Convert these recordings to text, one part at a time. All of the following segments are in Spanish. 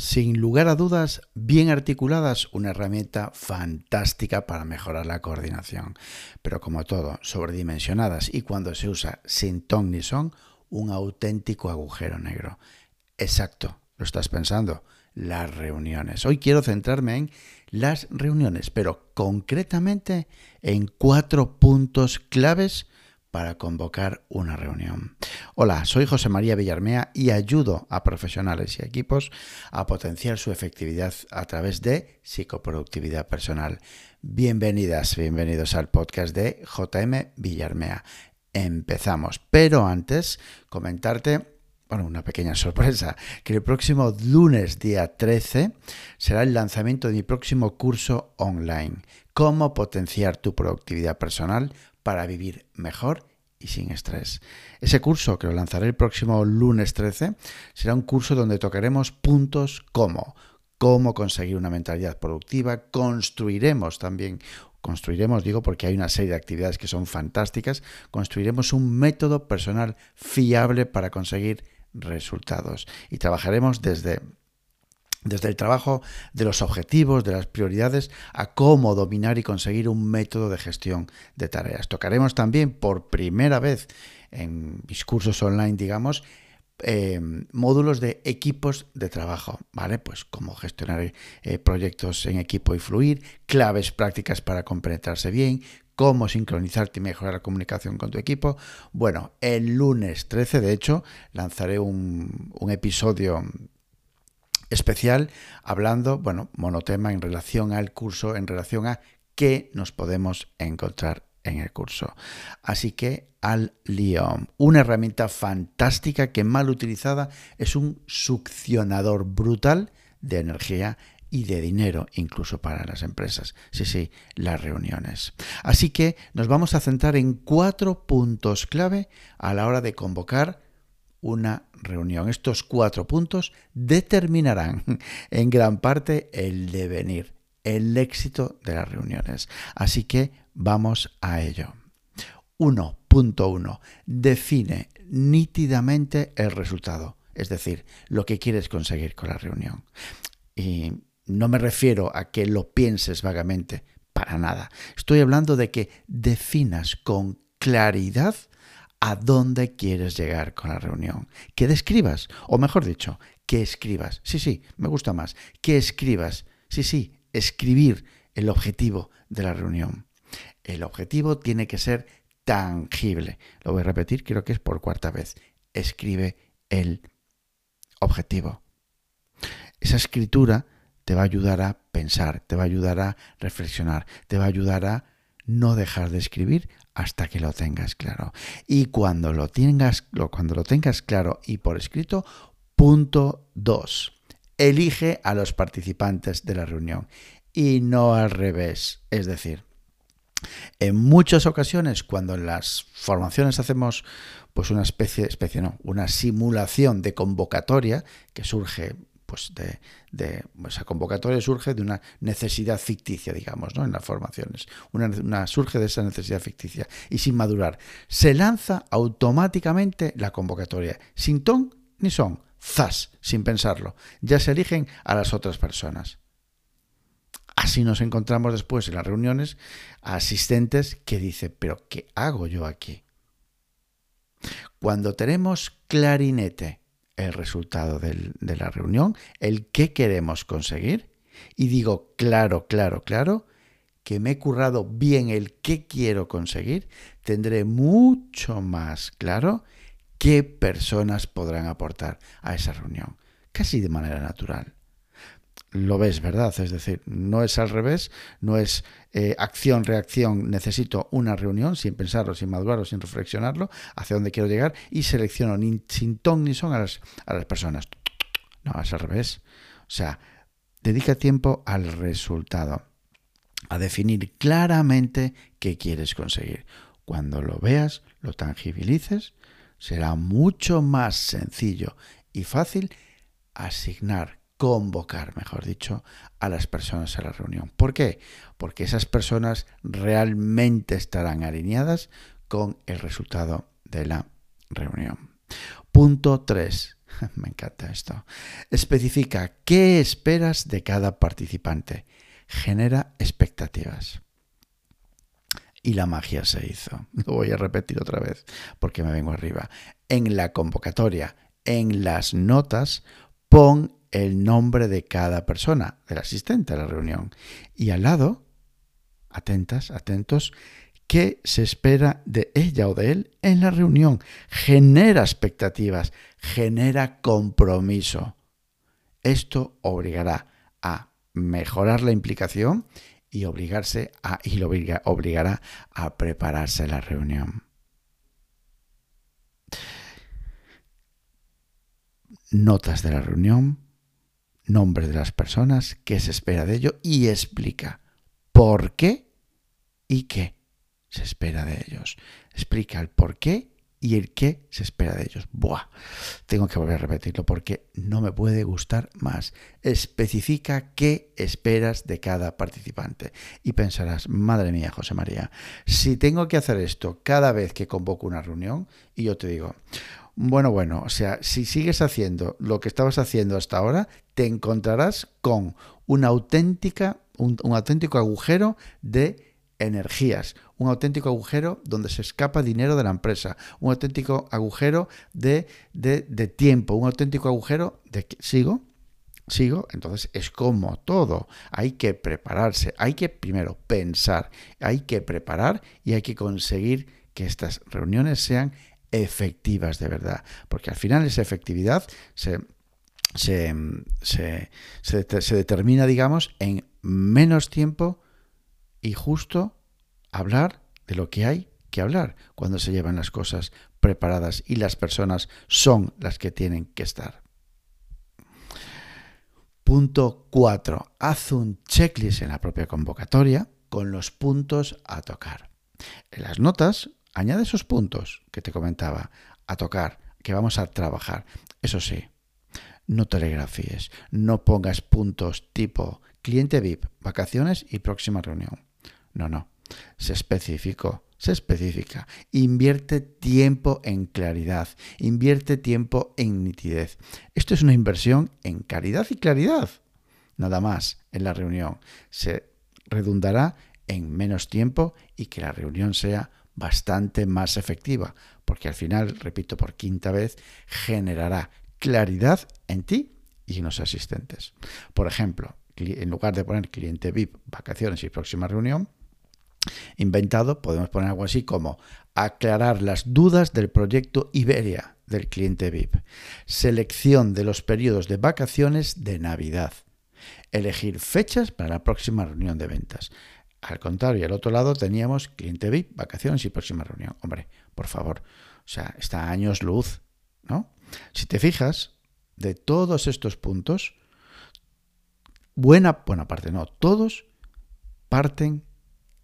Sin lugar a dudas, bien articuladas, una herramienta fantástica para mejorar la coordinación. Pero como todo, sobredimensionadas y cuando se usa sin ton ni son, un auténtico agujero negro. Exacto, lo estás pensando, las reuniones. Hoy quiero centrarme en las reuniones, pero concretamente en cuatro puntos claves para convocar una reunión. Hola, soy José María Villarmea y ayudo a profesionales y equipos a potenciar su efectividad a través de psicoproductividad personal. Bienvenidas, bienvenidos al podcast de JM Villarmea. Empezamos, pero antes comentarte bueno, una pequeña sorpresa, que el próximo lunes, día 13, será el lanzamiento de mi próximo curso online, Cómo potenciar tu productividad personal para vivir mejor y sin estrés. Ese curso, que lo lanzaré el próximo lunes 13, será un curso donde tocaremos puntos como cómo conseguir una mentalidad productiva, construiremos también construiremos, digo porque hay una serie de actividades que son fantásticas, construiremos un método personal fiable para conseguir resultados y trabajaremos desde desde el trabajo de los objetivos, de las prioridades, a cómo dominar y conseguir un método de gestión de tareas. Tocaremos también por primera vez en mis cursos online, digamos, eh, módulos de equipos de trabajo, ¿vale? Pues cómo gestionar eh, proyectos en equipo y fluir, claves prácticas para compenetrarse bien, cómo sincronizarte y mejorar la comunicación con tu equipo. Bueno, el lunes 13, de hecho, lanzaré un episodio especial hablando, bueno, monotema en relación al curso, en relación a qué nos podemos encontrar en el curso. Así que al lío. Una herramienta fantástica que mal utilizada es un succionador brutal de energía y de dinero incluso para las empresas. Sí, sí, las reuniones. Así que nos vamos a centrar en cuatro puntos clave a la hora de convocar una reunión. Estos cuatro puntos determinarán en gran parte el devenir, el éxito de las reuniones. Así que vamos a ello. 1.1. Define nítidamente el resultado, es decir, lo que quieres conseguir con la reunión. Y no me refiero a que lo pienses vagamente, para nada. Estoy hablando de que definas con claridad a dónde quieres llegar con la reunión. Que describas, o mejor dicho, que escribas. Sí, sí, me gusta más. Que escribas. Sí, sí, escribir el objetivo de la reunión. El objetivo tiene que ser tangible. Lo voy a repetir, creo que es por cuarta vez. Escribe el objetivo. Esa escritura te va a ayudar a pensar, te va a ayudar a reflexionar, te va a ayudar a no dejar de escribir hasta que lo tengas claro. Y cuando lo tengas, cuando lo tengas claro y por escrito, punto 2. Elige a los participantes de la reunión y no al revés. Es decir, en muchas ocasiones, cuando en las formaciones hacemos pues una especie, especie no, una simulación de convocatoria que surge pues de, esa convocatoria surge de una necesidad ficticia, digamos, ¿no? en las formaciones. Una, surge de esa necesidad ficticia y sin madurar. Se lanza automáticamente la convocatoria, sin ton ni son, zas, sin pensarlo. Ya se eligen a las otras personas. Así nos encontramos después en las reuniones a asistentes que dicen, pero ¿qué hago yo aquí? Cuando tenemos clarinete el resultado de la reunión, el qué queremos conseguir, y digo claro, claro, claro, que me he currado bien el qué quiero conseguir, tendré mucho más claro qué personas podrán aportar a esa reunión, casi de manera natural lo ves, ¿verdad? Es decir, no es al revés, no es eh, acción, reacción, necesito una reunión sin pensarlo, sin madurarlo, sin reflexionarlo, hacia dónde quiero llegar y selecciono ni sin ton ni son a las, a las personas. No, es al revés. O sea, dedica tiempo al resultado, a definir claramente qué quieres conseguir. Cuando lo veas, lo tangibilices, será mucho más sencillo y fácil asignar convocar, mejor dicho, a las personas a la reunión. ¿Por qué? Porque esas personas realmente estarán alineadas con el resultado de la reunión. Punto 3. Me encanta esto. Especifica qué esperas de cada participante. Genera expectativas. Y la magia se hizo. Lo voy a repetir otra vez porque me vengo arriba. En la convocatoria, en las notas, pon el nombre de cada persona, del asistente a la reunión. Y al lado, atentas, atentos, qué se espera de ella o de él en la reunión. Genera expectativas, genera compromiso. Esto obligará a mejorar la implicación y obligarse a y lo obligará a prepararse la reunión. Notas de la reunión, nombre de las personas, qué se espera de ello y explica por qué y qué se espera de ellos. Explica el por qué y el qué se espera de ellos. Buah, tengo que volver a repetirlo porque no me puede gustar más. Especifica qué esperas de cada participante. Y pensarás, madre mía, José María, si tengo que hacer esto cada vez que convoco una reunión, y yo te digo, bueno, bueno, o sea, si sigues haciendo lo que estabas haciendo hasta ahora, te encontrarás con una auténtica, un, un auténtico agujero de energías, un auténtico agujero donde se escapa dinero de la empresa, un auténtico agujero de, tiempo, un auténtico agujero de... ¿Sigo? ¿Sigo? Entonces es como todo. Hay que prepararse, hay que primero pensar, hay que preparar y hay que conseguir que estas reuniones sean efectivas de verdad. Porque al final esa efectividad se, se, se determina, digamos, en menos tiempo y justo hablar de lo que hay que hablar cuando se llevan las cosas preparadas y las personas son las que tienen que estar. Punto 4. Haz un checklist en la propia convocatoria con los puntos a tocar. En las notas, añade esos puntos que te comentaba, a tocar, que vamos a trabajar. Eso sí, no telegrafíes, no pongas puntos tipo cliente VIP, vacaciones y próxima reunión. No, no. Se especificó, se especifica. Invierte tiempo en claridad, invierte tiempo en nitidez. Esto es una inversión en caridad y claridad. Nada más en la reunión. Se redundará en menos tiempo y que la reunión sea bastante más efectiva, porque al final, repito por quinta vez, generará claridad en ti y en los asistentes. Por ejemplo, en lugar de poner cliente VIP, vacaciones y próxima reunión, inventado, podemos poner algo así como aclarar las dudas del proyecto Iberia del cliente VIP, selección de los periodos de vacaciones de Navidad, elegir fechas para la próxima reunión de ventas. Al contrario, al otro lado teníamos cliente VIP, vacaciones y próxima reunión. Hombre, por favor, o sea, está años luz, ¿no? Si te fijas, de todos estos puntos, buena, buena parte, no, todos parten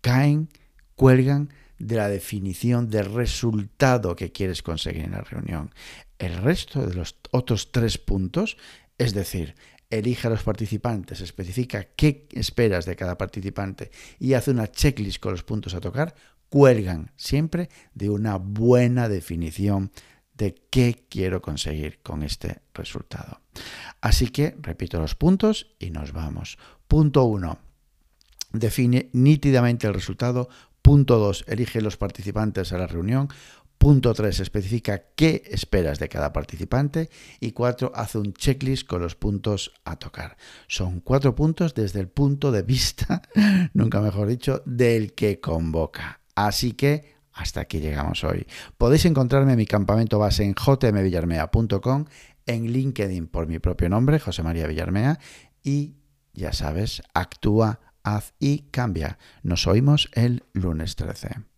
caen, cuelgan de la definición del resultado que quieres conseguir en la reunión. El resto de los otros tres puntos, es decir, elige a los participantes, especifica qué esperas de cada participante y hace una checklist con los puntos a tocar, cuelgan siempre de una buena definición de qué quiero conseguir con este resultado. Así que repito los puntos y nos vamos. Punto 1 define nítidamente el resultado. Punto 2. Elige los participantes a la reunión. Punto 3. Especifica qué esperas de cada participante. Y 4. Hace un checklist con los puntos a tocar. Son cuatro puntos desde el punto de vista, nunca mejor dicho, del que convoca. Así que hasta aquí llegamos hoy. Podéis encontrarme en mi campamento base en jmvillarmea.com, en LinkedIn por mi propio nombre, José María Villarmea, y ya sabes, actúa haz y cambia. Nos oímos el lunes 13.